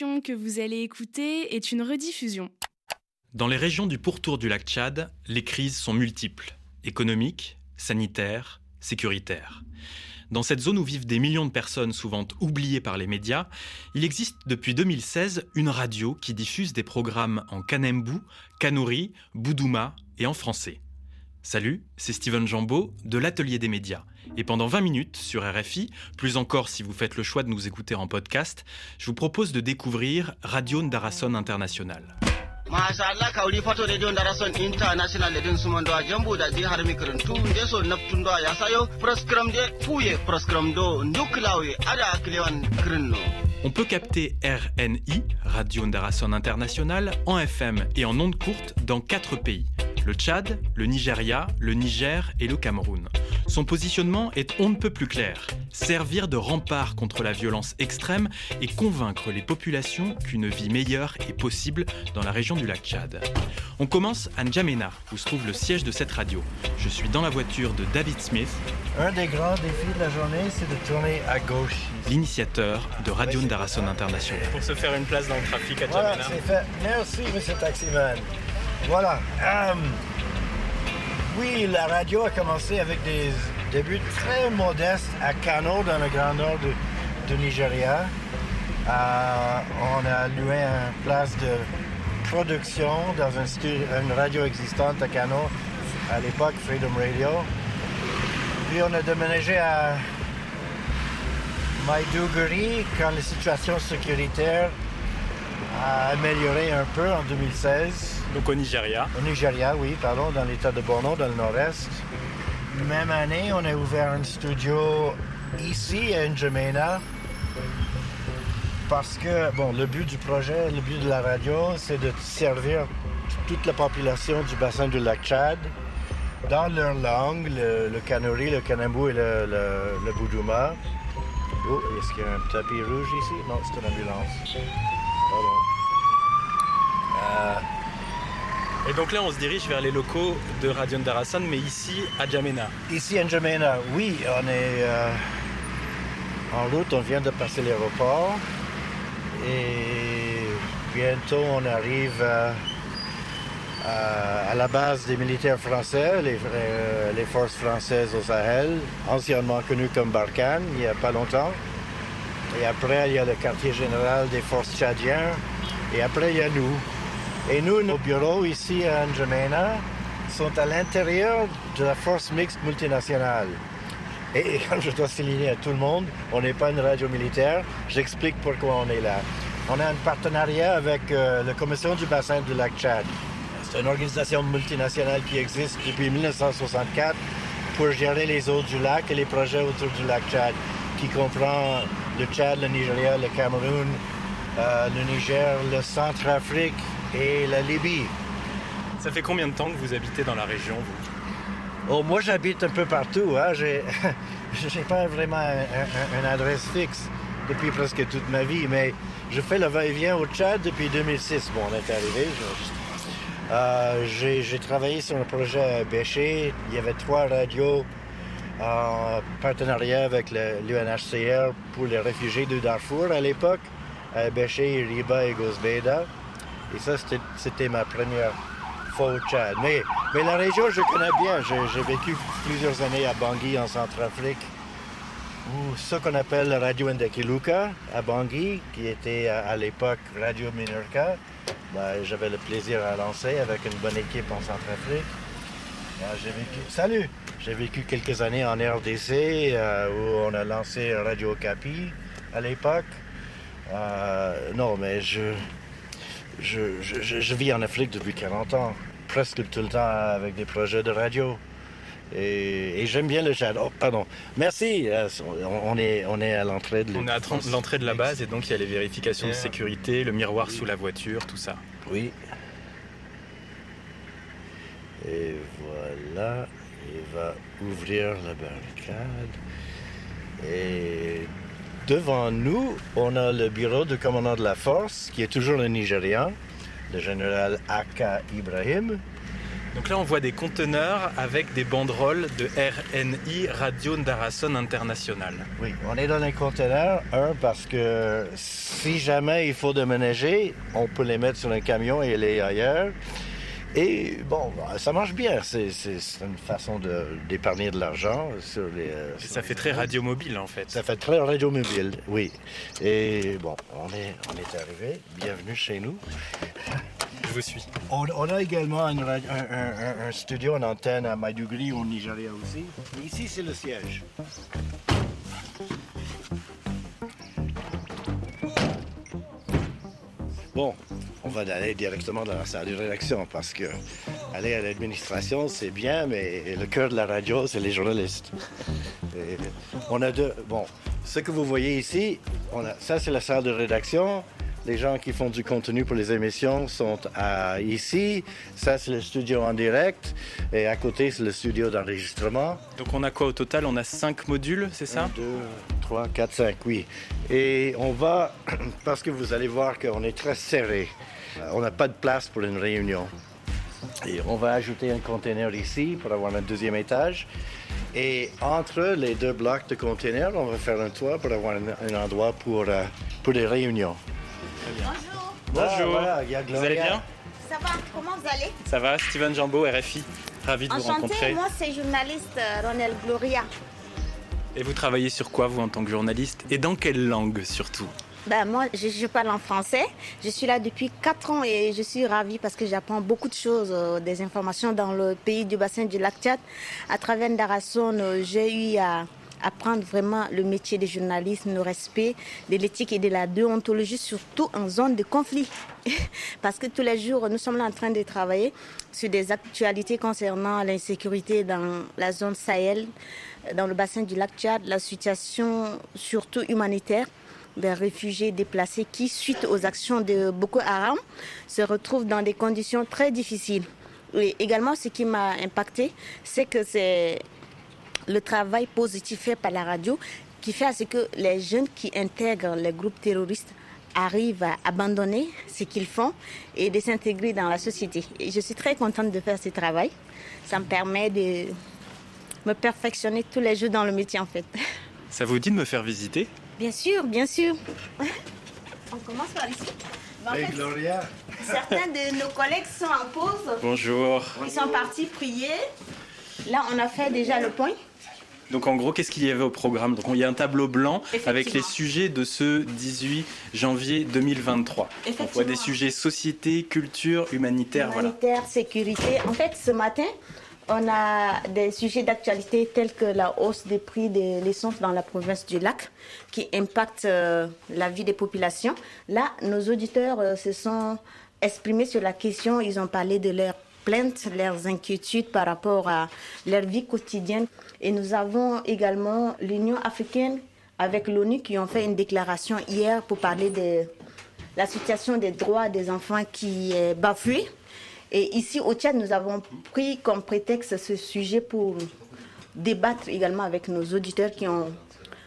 que vous allez écouter est une rediffusion. Dans les régions du pourtour du lac Tchad, les crises sont multiples économiques, sanitaires, sécuritaires. Dans cette zone où vivent des millions de personnes souvent oubliées par les médias, il existe depuis 2016 une radio qui diffuse des programmes en kanembu, kanouri, boudouma et en français. Salut, c'est Steven Jambeau de l'Atelier des médias. Et pendant 20 minutes sur RFI, plus encore si vous faites le choix de nous écouter en podcast, je vous propose de découvrir Radio Ndarason International. On peut capter RNI, Radio Ndarason International, en FM et en ondes courtes dans quatre pays le Tchad, le Nigeria, le Niger et le Cameroun. Son positionnement est on ne peut plus clair servir de rempart contre la violence extrême et convaincre les populations qu'une vie meilleure est possible dans la région du lac Tchad. On commence à N'Djamena, où se trouve le siège de cette radio. Je suis dans la voiture de David Smith. Un des grands défis de la journée, c'est de tourner à gauche. L'initiateur de Radio Ndarason International. Pour se faire une place dans le trafic à Voilà, Djamena. c'est fait. Merci, monsieur Taximan. Voilà. euh, oui, la radio a commencé avec des débuts très modestes à Kano, dans le grand nord de Nigeria. Euh, on a loué une place de production dans une radio existante à Kano, à l'époque Freedom Radio. Puis on a déménagé à Maiduguri quand la situation sécuritaire a amélioré un peu en 2016. Donc au Nigeria. Au Nigeria, oui, pardon, dans l'état de Borno, dans le nord-est. Même année, on a ouvert un studio ici à N'Djamena. Parce que, bon, le but du projet, le but de la radio, c'est de servir toute la population du bassin du lac Tchad dans leur langue, le, le Kanuri, le Kanambu et le, le, le Boudouma. Oh, est-ce qu'il y a un tapis rouge ici? Non, c'est une ambulance. Euh, Et donc là, on se dirige vers les locaux de Radio Ndarasan, mais ici à Djamena. Ici à N'Djamena, oui, on est euh, en route, on vient de passer l'aéroport et bientôt on arrive euh, à, la base des militaires français, les, les forces françaises au Sahel, anciennement connues comme Barkhane, il n'y a pas longtemps. Et après, il y a le quartier général des forces tchadiens. Et après, il y a nous. Et nous, nos bureaux ici à N'Djamena sont à l'intérieur de la force mixte multinationale. Et, comme je dois souligner à tout le monde, on n'est pas une radio militaire. J'explique pourquoi on est là. On a un partenariat avec euh, la Commission du bassin du lac Tchad. C'est une organisation multinationale qui existe depuis 1964 pour gérer les eaux du lac et les projets autour du lac Tchad, qui comprend le Tchad, le Nigeria, le Cameroun, euh, le Niger, le Centrafrique et la Libye. Ça fait combien de temps que vous habitez dans la région, vous? Oh, moi, j'habite un peu partout. Hein. J'ai, j'ai pas vraiment un- un- une adresse fixe depuis presque toute ma vie, mais je fais le va-et-vient au Tchad depuis 2006. Bon, on est arrivé. je- Euh, j'ai, j'ai travaillé sur un projet à Béché. Il y avait trois radios en partenariat avec l'UNHCR pour les réfugiés de Darfour à l'époque, à Béché, Riba et Gosbeda. Et ça, c'était, ma première fois au Tchad. Mais, mais la région, je connais bien. J'ai, vécu plusieurs années à Bangui, en Centrafrique, ou ce qu'on appelle Radio Ndekiluka à Bangui, qui était à, à l'époque Radio Minorca. Ben, j'avais le plaisir à lancer avec une bonne équipe en Centrafrique. J'ai vécu... Salut! J'ai vécu quelques années en RDC euh, où on a lancé Radio Capi à l'époque. Euh, non, mais je, je, je- vis en Afrique depuis 40 ans, presque tout le temps avec des projets de radio. Et, et j'aime bien le Tchad. Oh, pardon. Merci. euh, On, est, on est à l'entrée de On est à tren- l'entrée de la base et donc il y a les vérifications de sécurité, le miroir sous la voiture, tout ça. Oui. Et voilà, il va ouvrir la barricade. Et devant nous, on a le bureau du commandant de la force, qui est toujours le Nigérian, le général Aka Ibrahim. Donc là, on voit des conteneurs avec des banderoles de RNI, Radio Ndarason International. Oui, on est dans les conteneurs, un, parce que si jamais il faut déménager, on peut les mettre sur un camion et aller ailleurs. Et bon, bah, ça marche bien. C'est une façon d'épargner de, l'argent sur les. Euh, ça fait très radio mobile en fait. Ça fait très radio mobile, oui. Et bon, on est, on est arrivé. Bienvenue chez nous. Je vous suis. On, a également un, studio, une antenne à Maiduguri au Nigeria aussi. ici, c'est le siège. Bon, on va aller directement dans la salle de rédaction parce que aller à l'administration, c'est bien, mais le cœur de la radio, c'est les journalistes. on a deux. Bon, ce que vous voyez ici, on a, ça, c'est la salle de rédaction. Les gens qui font du contenu pour les émissions sont à, ici. Ça, c'est le studio en direct. Et à côté, c'est le studio d'enregistrement. Donc on a quoi au total? On a cinq modules, c'est ça? 1, 2, 3, 4, 5, oui. Et on va, parce que vous allez voir qu'on est très serré. Euh, on n'a pas de place pour une réunion. Et on va ajouter un conteneur ici pour avoir un deuxième étage. Et entre les deux blocs de conteneurs, on va faire un toit pour avoir un, endroit pour, euh, pour des réunions. Bonjour. Bonjour. Ah, vous allez bien? Ça va, comment vous allez? Ça va, Steven Jambo, RFI. Ravi de vous rencontrer. Moi, c'est journaliste euh, Ronel Gloria. Et vous travaillez sur quoi, vous, en tant que journaliste Et dans quelle langue, surtout ben, moi, je, parle en français. Je suis là depuis 4 ans et je suis ravie parce que j'apprends beaucoup de choses, euh, des informations dans le pays du bassin du lac Tchad. À travers Darason, euh, j'ai eu à apprendre vraiment le métier de journalisme, le respect de l'éthique et de la déontologie, surtout en zone de conflit. Parce que tous les jours, nous sommes là en train de travailler sur des actualités concernant l'insécurité dans la zone Sahel, dans le bassin du lac Tchad, la situation surtout humanitaire des réfugiés déplacés qui, suite aux actions de Boko Haram, se retrouvent dans des conditions très difficiles. Et également, ce qui m'a impacté, c'est que c'est le travail positif fait par la radio qui fait à ce que les jeunes qui intègrent les groupes terroristes arrivent à abandonner ce qu'ils font et de s'intégrer dans la société. Et je suis très contente de faire ce travail. Ça me permet de me perfectionner tous les jours dans le métier en fait. Ça vous dit de me faire visiter? Bien sûr, bien sûr. On commence par ici. Hey, Gloria. Certains de nos collègues sont en pause. Bonjour. Ils sont partis prier. Là, on a fait déjà le point. Donc en gros, qu'est-ce qu'il y avait au programme? Donc il y a un tableau blanc avec les sujets de ce 18 janvier 2023. On voit des sujets société, culture, humanitaire, humanitaire, sécurité. En fait, ce matin, on a des sujets d'actualité tels que la hausse des prix de l'essence dans la province du lac qui impacte euh, la vie des populations. Là, nos auditeurs euh, se sont exprimés sur la question, ils ont parlé de leurs plaintes, leurs inquiétudes par rapport à leur vie quotidienne. Et nous avons également l'Union africaine avec l'ONU qui ont fait une déclaration hier pour parler de la situation des droits des enfants qui est bafouée. Et ici au Tchad, nous avons pris comme prétexte ce sujet pour débattre également avec nos auditeurs qui ont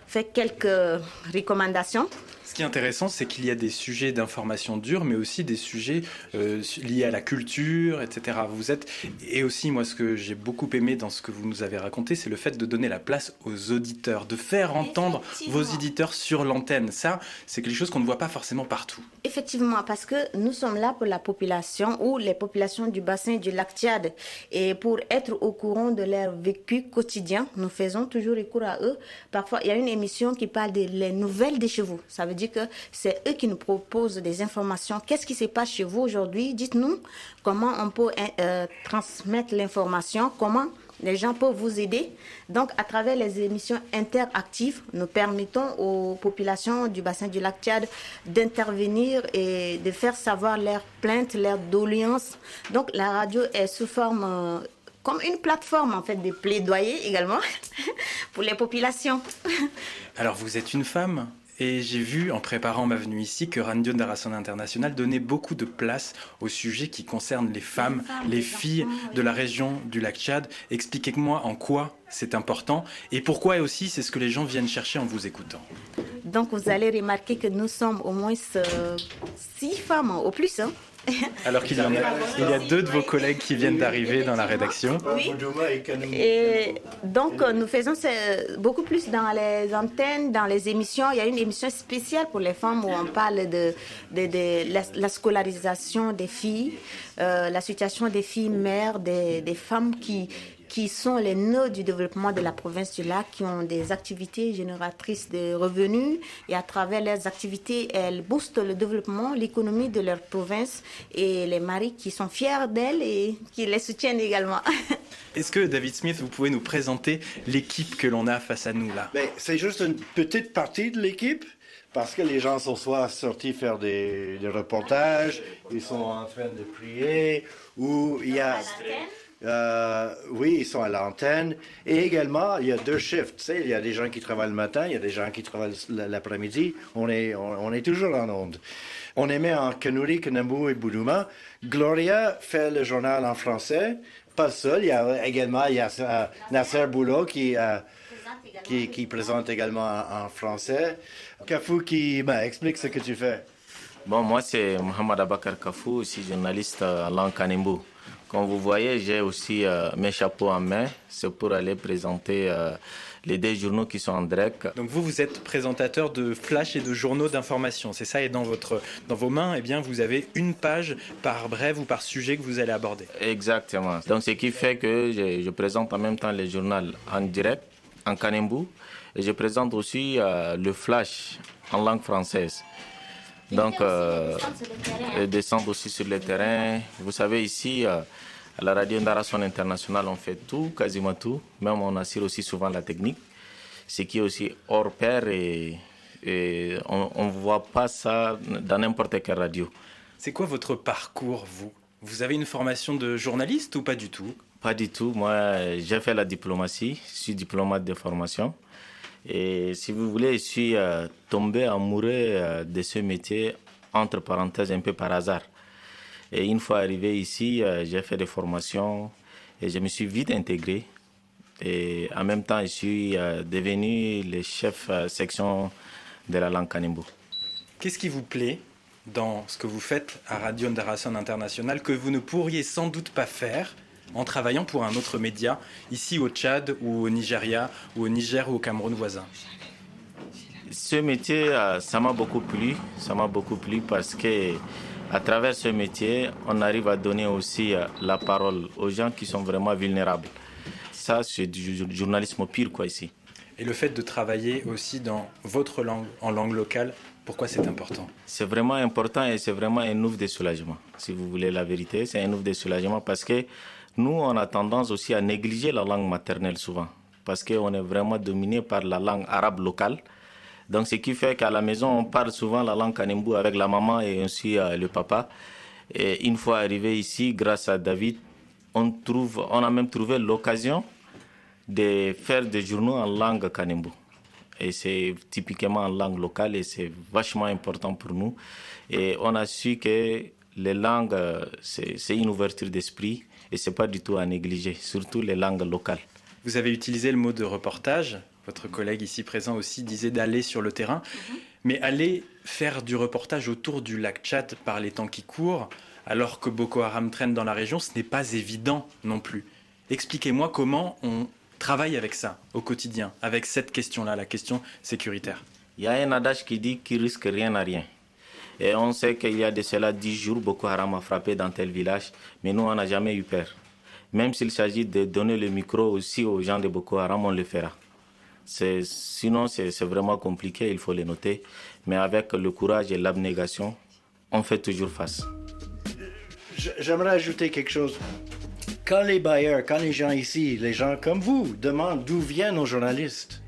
fait quelques recommandations. Ce qui est intéressant, c'est qu'il y a des sujets d'information dure, mais aussi des sujets euh, liés à la culture, etc. Vous êtes et aussi moi, ce que j'ai beaucoup aimé dans ce que vous nous avez raconté, c'est le fait de donner la place aux auditeurs, de faire entendre vos éditeurs sur l'antenne. Ça, c'est quelque chose qu'on ne voit pas forcément partout. Effectivement, parce que nous sommes là pour la population ou les populations du bassin du lac Tchad et pour être au courant de leur vécu quotidien, nous faisons toujours recours à eux. Parfois, il y a une émission qui parle des nouvelles des chevaux. Ça veut dire que c'est eux qui nous proposent des informations. Qu'est-ce qui se passe chez vous aujourd'hui? Dites-nous comment on peut euh, transmettre l'information, comment les gens peuvent vous aider. Donc, à travers les émissions interactives, nous permettons aux populations du bassin du lac Tchad d'intervenir et de faire savoir leurs plaintes, leurs doléances. Donc, la radio est sous forme euh, comme une plateforme en fait de plaidoyer également pour les populations. Alors, vous êtes une femme? Et j'ai vu, en préparant ma venue ici, que Radio Darason International donnait beaucoup de place aux sujets qui concernent les femmes, les, filles de la région du lac Tchad. Expliquez-moi en quoi c'est important et pourquoi aussi c'est ce que les gens viennent chercher en vous écoutant. Donc vous allez remarquer que nous sommes au moins euh, six femmes au plus. Hein. Alors qu'il y en a, il y a deux de vos collègues qui viennent d'arriver dans la rédaction. Oui. Et donc nous faisons beaucoup plus dans les antennes, dans les émissions. Il y a une émission spéciale pour les femmes où on parle de, de, la, scolarisation des filles, euh, la situation des filles mères, des, des femmes qui qui sont les nœuds du développement de la province du lac, qui ont des activités génératrices de revenus. Et à travers leurs activités, elles boostent le développement, l'économie de leur province et les maris qui sont fiers d'elles et qui les soutiennent également. Est-ce que David Smith, vous pouvez nous présenter l'équipe que l'on a face à nous là? Ben, C'est juste une petite partie de l'équipe parce que les gens sont soit sortis faire des, des reportages, ils sont en train de prier, ou il y a... Euh, oui, ils sont à l'antenne. Et également, il y a deux shifts. Tu sais, il y a des gens qui travaillent le matin, il y a des gens qui travaillent l'après-midi. On est, on, est toujours en onde. On émet en Kanuri, Kanambu et Boudouma. Gloria fait le journal en français. Pas seul, il y a également il y a, euh, Nasser Boulot qui, euh, qui, qui, présente également en, français. Kafou qui ben, explique ce que tu fais. Bon, moi c'est Mohamed Abakar Kafou, aussi journaliste en langue Kanimbu. Comme vous voyez, j'ai aussi euh, mes chapeaux en main. C'est pour aller présenter euh, les deux journaux qui sont en direct. Donc vous, vous êtes présentateur de flash et de journaux d'information, c'est ça Et dans, votre, dans vos mains, eh bien, vous avez une page par brève ou par sujet que vous allez aborder. Exactement. Donc ce qui fait que je, présente en même temps les journaux en direct, en Kanembu, et je présente aussi euh, le flash en langue française. Donc, euh, descendre aussi sur le terrain. Vous savez, ici, euh, à la radio Ndarason International, on fait tout, quasiment tout. Même on assure aussi souvent la technique, ce qui est aussi hors pair et, on ne voit pas ça dans n'importe quelle radio. C'est quoi votre parcours, vous? Vous avez une formation de journaliste ou pas du tout? Pas du tout. Moi, j'ai fait la diplomatie. Je suis diplomate de formation. Et si vous voulez, je suis euh, tombé amoureux euh, de ce métier, entre parenthèses, un peu par hasard. Et une fois arrivé ici, euh, j'ai fait des formations et je me suis vite intégré. Et en même temps, je suis devenu le chef section de la langue Kanimbo. Qu'est-ce qui vous plaît dans ce que vous faites à Radio Ndarason International que vous ne pourriez sans doute pas faire en travaillant pour un autre média, ici au Tchad ou au Nigeria ou au Niger ou au Cameroun voisin Ce métier, euh, ça m'a beaucoup plu. Ça m'a beaucoup plu parce que à travers ce métier, on arrive à donner aussi euh, la parole aux gens qui sont vraiment vulnérables. Ça, c'est du journalisme pire, quoi, ici. Et le fait de travailler aussi dans votre langue, en langue locale, pourquoi c'est important? C'est vraiment important et c'est vraiment un ouf de soulagement. Si vous voulez la vérité, c'est un ouf de soulagement parce que nous, on a tendance aussi à négliger la langue maternelle souvent, parce qu'on est vraiment dominé par la langue arabe locale. Donc, ce qui fait qu'à la maison, on parle souvent la langue kanembu avec la maman et aussi euh, le papa. Et une fois arrivé ici, grâce à David, on, trouve, on a même trouvé l'occasion de faire des journaux en langue kanembu. Et c'est typiquement en langue locale et c'est vachement important pour nous. Et on a su que les langues, euh, c'est une ouverture d'esprit et c'est pas du tout à négliger, surtout les langues locales. Vous avez utilisé le mot de reportage. Votre collègue ici présent aussi disait d'aller sur le terrain. Mhm. Mais aller faire du reportage autour du lac Tchad par les temps qui courent, alors que Boko Haram traîne dans la région, ce n'est pas évident non plus. Expliquez-moi comment on travaille avec ça au quotidien, avec cette question-là, la question sécuritaire. Il y a un adage qui dit qu'il risque rien à rien. Et on sait qu'il y a de cela dix jours, Boko Haram a frappé dans tel village, mais nous, on n'a jamais eu peur. Même s'il s'agit de donner le micro aussi aux gens de Boko Haram, on le fera. Sinon, c'est vraiment compliqué, il faut le noter. Mais avec le courage et l'abnégation, on fait toujours face. J'aimerais ajouter quelque chose. Quand les bailleurs, quand les gens ici, les gens comme vous, demandent d'où viennent nos journalistes,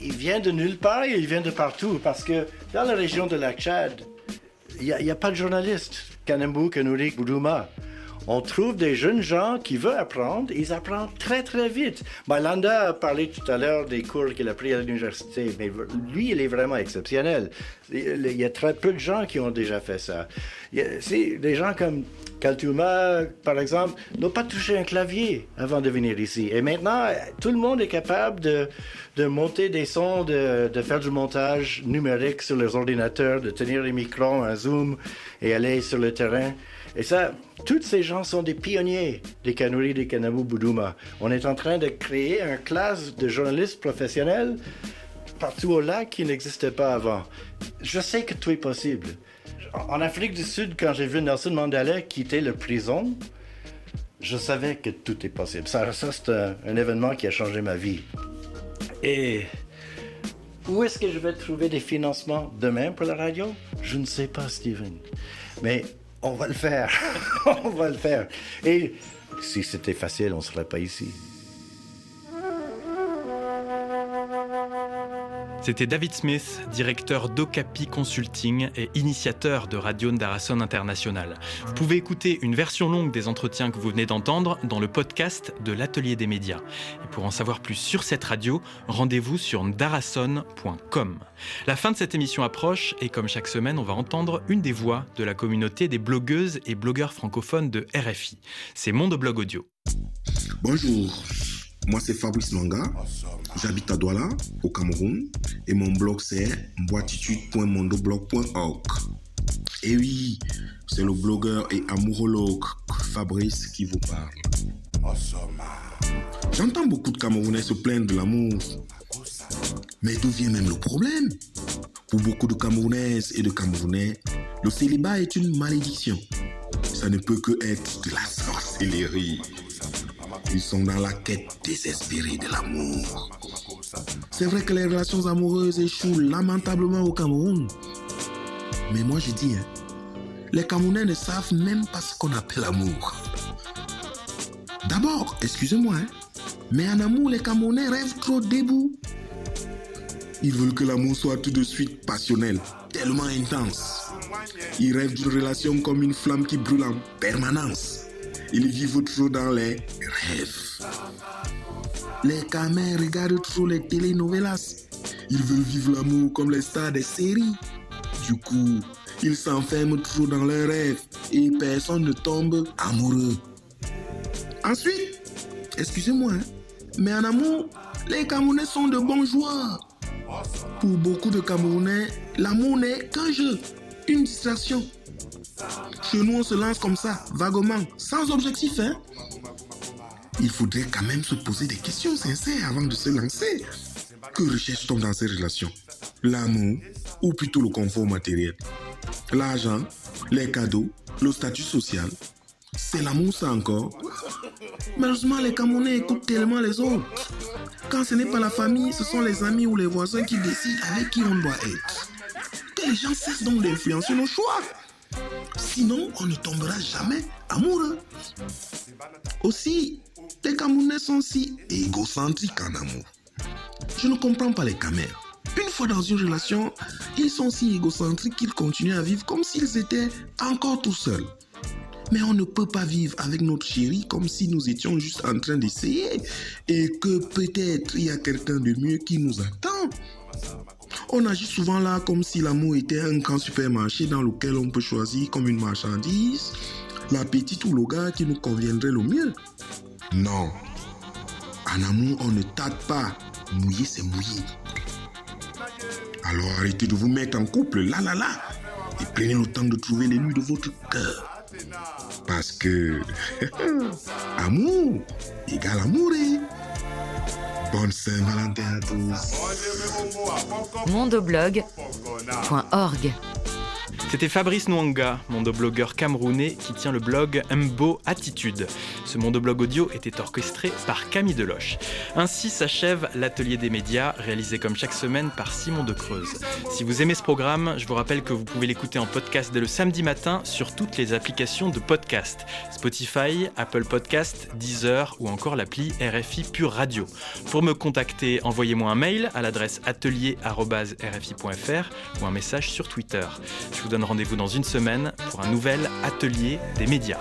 ils viennent de nulle part et ils viennent de partout. Parce que dans la région de la Tchad, il n'y a, pas de journalistes. Kanembu, Kanourik, Boudouma. On trouve des jeunes gens qui veulent apprendre, ils apprennent très très vite. Landa a parlé tout à l'heure des cours qu'il a pris à l'université, mais lui, il est vraiment exceptionnel. Il y a très peu de gens qui ont déjà fait ça. C'est des gens comme Kaltuma, par exemple, n'ont pas touché un clavier avant de venir ici. Et maintenant, tout le monde est capable de, de monter des sons, de, de, faire du montage numérique sur les ordinateurs, de tenir les micros, un zoom et aller sur le terrain. Et ça, tous ces gens sont des pionniers des Kanuri des Kanamu Buduma. On est en train de créer une classe de journalistes professionnels partout au lac qui n'existait pas avant. Je sais que tout est possible. En Afrique du Sud, quand j'ai vu Nelson Mandela quitter la prison, je savais que tout est possible. Ça, c'est un, un, événement qui a changé ma vie. Et où est-ce que je vais trouver des financements demain pour la radio? Je ne sais pas, Steven. Mais on va le faire. on va le faire. Et si c'était facile, on ne serait pas ici. C'était David Smith, directeur d'Ocapi Consulting et initiateur de Radio Ndarason International. Vous pouvez écouter une version longue des entretiens que vous venez d'entendre dans le podcast de l'Atelier des médias. Et pour en savoir plus sur cette radio, rendez-vous sur ndarason.com. La fin de cette émission approche et comme chaque semaine, on va entendre une des voix de la communauté des blogueuses et blogueurs francophones de RFI. C'est Monde Blog Audio. Bonjour. Moi, c'est Fabrice Manga. J'habite à Douala, au Cameroun, et mon blog c'est boititude.mondoblog.org. Et oui, c'est le blogueur et amourologue Fabrice qui vous parle. J'entends beaucoup de Camerounais se plaindre de l'amour. Mais d'où vient même le problème? Pour beaucoup de Camerounaises et de Camerounais, le célibat est une malédiction. Ça ne peut que être de la sorcellerie. Ils sont dans la quête désespérée de l'amour. C'est vrai que les relations amoureuses échouent lamentablement au Cameroun. Mais moi je dis, hein, les Camerounais ne savent même pas ce qu'on appelle amour. D'abord, excusez-moi, hein, mais en amour, les Camerounais rêvent trop debout. Ils veulent que l'amour soit tout de suite passionnel, tellement intense. Ils rêvent d'une relation comme une flamme qui brûle en permanence. Ils vivent trop dans les Les camins regardent trop les telenovelas. Ils veulent vivre l'amour comme les stars des séries. Du coup, ils s'enferment trop dans leurs rêves et personne ne tombe amoureux. Ensuite, excusez-moi, hein, mais en amour, les Camerounais sont de bons joueurs. Pour beaucoup de Camerounais, l'amour n'est qu'un jeu, une distraction. Chez nous, on se lance comme ça, vaguement, sans objectif. Hein? Il faudrait quand même se poser des questions sincères avant de se lancer. Que recherche-t-on dans ces relations? L'amour ou plutôt le confort matériel? L'argent, les cadeaux, le statut social? C'est l'amour ça encore? Malheureusement, les Camerounais écoutent tellement les autres. Quand ce n'est pas la famille, ce sont les amis ou les voisins qui décident avec qui on doit être. Que les gens cessent donc d'influencer nos choix. Sinon, on ne tombera jamais amoureux. Aussi, les Camerounais sont si égocentriques en amour. Je ne comprends pas les Camères. Une fois dans une relation, ils sont si égocentriques qu'ils continuent à vivre comme s'ils étaient encore tout seuls. Mais on ne peut pas vivre avec notre chérie comme si nous étions juste en train d'essayer et que peut-être il y a quelqu'un de mieux qui nous attend. On agit souvent là comme si l'amour était un grand supermarché dans lequel on peut choisir comme une marchandise la petite ou le gars qui nous conviendrait le mieux. Non. En amour, on ne tâte pas. Mouiller, c'est mouiller. Alors arrêtez de vous mettre en couple, là, là, là. Et prenez le temps de trouver les nuits de votre cœur. Parce que amour égale amour. Bonne Saint-Valentin à tous. mondoblog.org C'était Fabrice Nwanga, mondoblogueur camerounais qui tient le blog Mbo Attitude. Ce mondoblog audio était orchestré par Camille Deloche. Ainsi s'achève l'atelier des médias, réalisé comme chaque semaine par Simon de Creuse. Si vous aimez ce programme, je vous rappelle que vous pouvez l'écouter en podcast dès le samedi matin sur toutes les applications de podcast Spotify, Apple Podcast, Deezer ou encore l'appli RFI Pure Radio. Pour me contacter, envoyez-moi un mail à l'adresse atelier.rfi.fr ou un message sur Twitter. Je vous donne rendez-vous dans une semaine pour un nouvel atelier des médias.